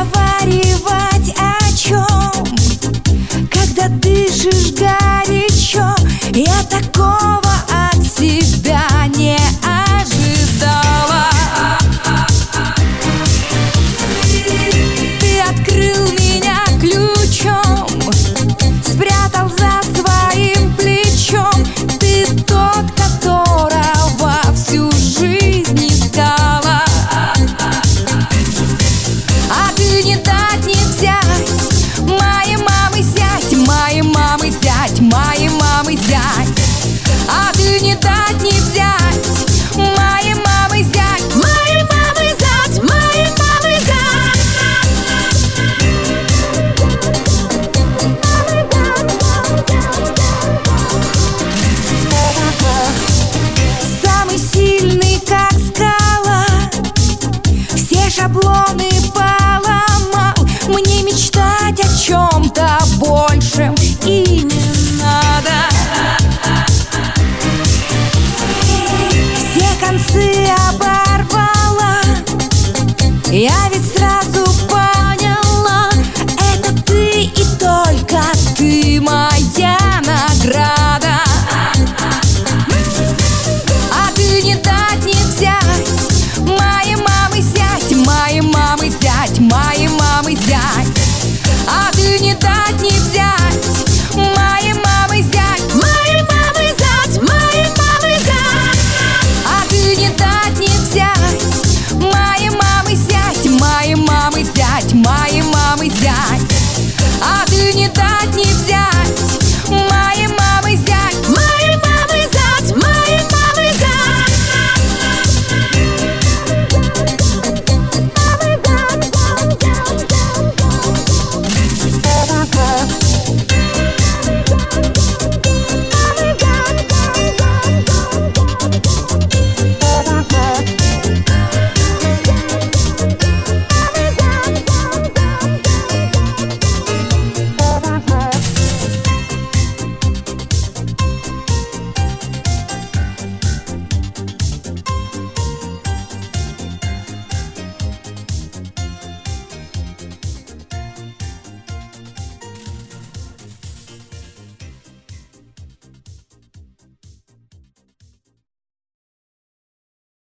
разговаривать о чем Когда дышишь горячо Я такого Я ведь